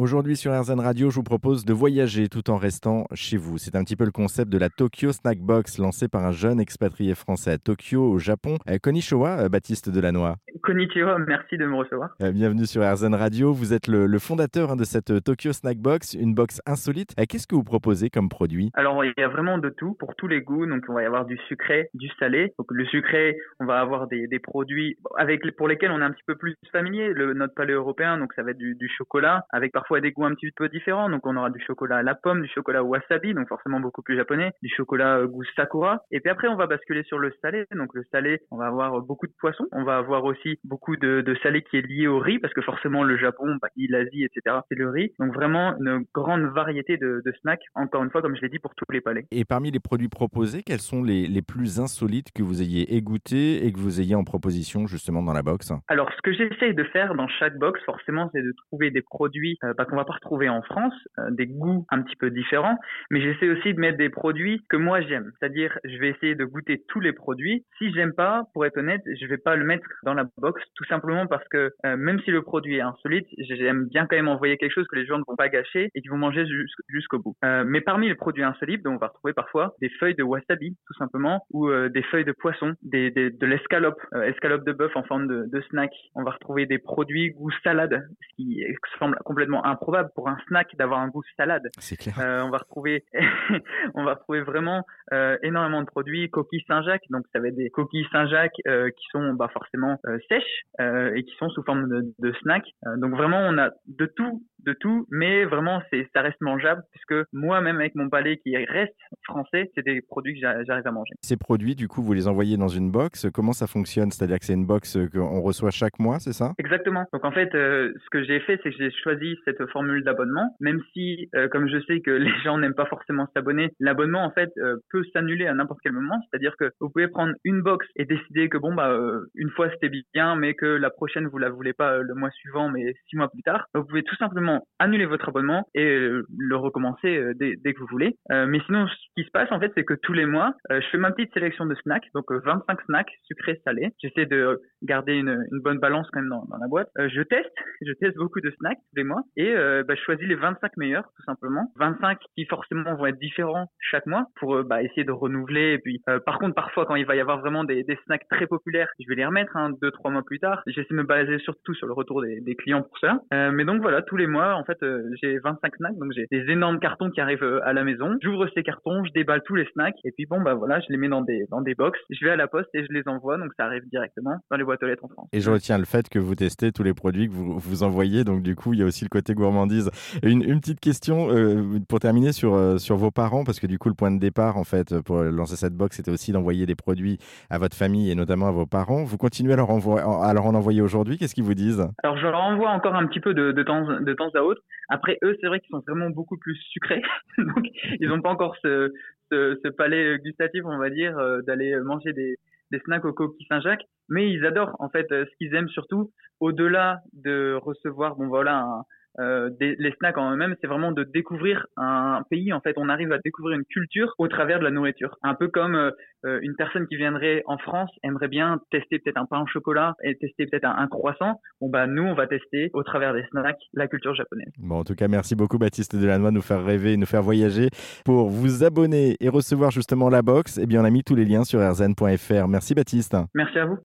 Aujourd'hui sur RZN Radio, je vous propose de voyager tout en restant chez vous. C'est un petit peu le concept de la Tokyo Snack Box lancé par un jeune expatrié français à Tokyo, au Japon. Euh, Konnichiwa, euh, Baptiste Delannoy. Konnichiwa, merci de me recevoir. Euh, bienvenue sur RZN Radio. Vous êtes le, fondateur hein, de cette Tokyo Snack Box, une box insolite. Qu'est-ce que vous proposez comme produit? Alors, il y a vraiment de tout pour tous les goûts. Donc, on va y avoir du sucré, du salé. Donc, le sucré, on va avoir des, produits avec pour lesquels on est un petit peu plus familier. Le, notre palais européen, donc ça va être du, du chocolat avec parfois des goûts un petit peu différents. Donc, on aura du chocolat à la pomme, du chocolat wasabi, donc forcément beaucoup plus japonais, du chocolat goût sakura. Et puis après, on va basculer sur le salé. Donc, le salé, on va avoir beaucoup de poissons. On va avoir aussi beaucoup de, de salé qui est lié au riz parce que forcément, le Japon, bah, l'Asie, etc., c'est le riz. Donc, vraiment une grande variété de, de, snacks. Encore une fois, comme je l'ai dit, pour tous les palais. Et parmi les produits proposés, quels sont les, les plus insolites que vous ayez égouttés et que vous ayez en proposition justement dans la box? Alors, ce que j'essaye de faire dans chaque box, forcément, c'est de trouver des produits euh, bah, qu'on va pas retrouver en France, euh, des goûts un petit peu différents, mais j'essaie aussi de mettre des produits que moi j'aime. C'est-à-dire, je vais essayer de goûter tous les produits. Si j'aime pas, pour être honnête, je vais pas le mettre dans la box, tout simplement parce que euh, même si le produit est insolite, j'aime bien quand même envoyer quelque chose que les gens ne vont pas gâcher et qui vont manger jusqu'au bout. Euh, mais parmi les produits insolites, donc on va retrouver parfois des feuilles de wasabi, tout simplement, ou euh, des feuilles de poisson, des, des de l'escalope, escalope de bœuf en forme de, de, snack. On va retrouver des produits goût salade, qui semble complètement improbable pour un snack d'avoir un goût salade. C'est clair. on va retrouver, on va retrouver vraiment énormément de produits coquilles Saint-Jacques. Donc ça va être des coquilles Saint-Jacques qui sont bah, forcément sèches et qui sont sous forme de, de snack. donc vraiment on a de tout de tout, mais vraiment, c'est, ça reste mangeable puisque moi-même avec mon palais qui reste français, c'est des produits que j'arrive à manger. Ces produits, du coup, vous les envoyez dans une box. Comment ça fonctionne? C'est-à-dire que c'est une box qu'on reçoit chaque mois, c'est ça? Exactement. Donc en fait, euh, ce que j'ai fait, c'est que j'ai choisi cette formule d'abonnement, même si, euh, comme je sais que les gens n'aiment pas forcément s'abonner, l'abonnement en fait euh, peut s'annuler à n'importe quel moment. C'est-à-dire que vous pouvez prendre une box et décider que bon bah une fois c'était bien, mais que la prochaine vous la voulez pas le mois suivant, mais six mois plus tard. Vous pouvez tout simplement annuler votre abonnement et euh, le recommencer euh, dès, dès, que vous voulez. Euh, mais sinon, ce qui se passe en fait, c'est que tous les mois, je fais ma petite sélection de snacks, donc 25 snacks sucrés, salés. J'essaie de garder une, bonne balance quand même dans, la boîte. je teste, je teste beaucoup de snacks tous les mois et bah, je choisis les 25 meilleurs tout simplement. 25 qui forcément vont être différents chaque mois pour bah, essayer de renouveler. Et puis, par contre, parfois quand il va y avoir vraiment des, snacks très populaires, je vais les remettre hein, deux trois mois plus tard. J'essaie de me baser surtout sur le retour des clients pour ça. mais donc voilà, tous les mois en fait, euh, j'ai 25 snacks, donc j'ai des énormes cartons qui arrivent euh, à la maison. J'ouvre ces cartons, je déballe tous les snacks, et puis bon, bah voilà, je les mets dans des, dans des box. Je vais à la poste et je les envoie, donc ça arrive directement dans les boîtes aux lettres en France. Et je retiens le fait que vous testez tous les produits que vous, vous envoyez, donc du coup, il y a aussi le côté gourmandise. Une, une petite question euh, pour terminer sur, sur vos parents, parce que du coup, le point de départ, en fait, pour lancer cette box, c'était aussi d'envoyer des produits à votre famille et notamment à vos parents. Vous continuez à leur, à leur en envoyer aujourd'hui Qu'est-ce qu'ils vous disent? Alors, je leur envoie encore un petit peu de, de temps, de temps à autre. Après, eux, c'est vrai qu'ils sont vraiment beaucoup plus sucrés. Donc, ils n'ont pas encore ce, palais gustatif, on va dire, euh, d'aller manger des, des snacks au coquille Saint-Jacques. Mais ils adorent, en fait, euh, ce qu'ils aiment surtout, au-delà de recevoir, bon voilà, un, euh, des, les snacks en eux-mêmes, c'est vraiment de découvrir un pays. En fait, on arrive à découvrir une culture au travers de la nourriture. Un peu comme euh, euh, une personne qui viendrait en France aimerait bien tester peut-être un pain au chocolat et tester peut-être un, croissant. Bon bah nous, on va tester au travers des snacks la culture japonaise. Bon, en tout cas, merci beaucoup Baptiste Delannoy de nous faire rêver, nous faire voyager. Pour vous abonner et recevoir justement la box, eh bien on a mis tous les liens sur rzn.fr. Merci Baptiste. Merci à vous.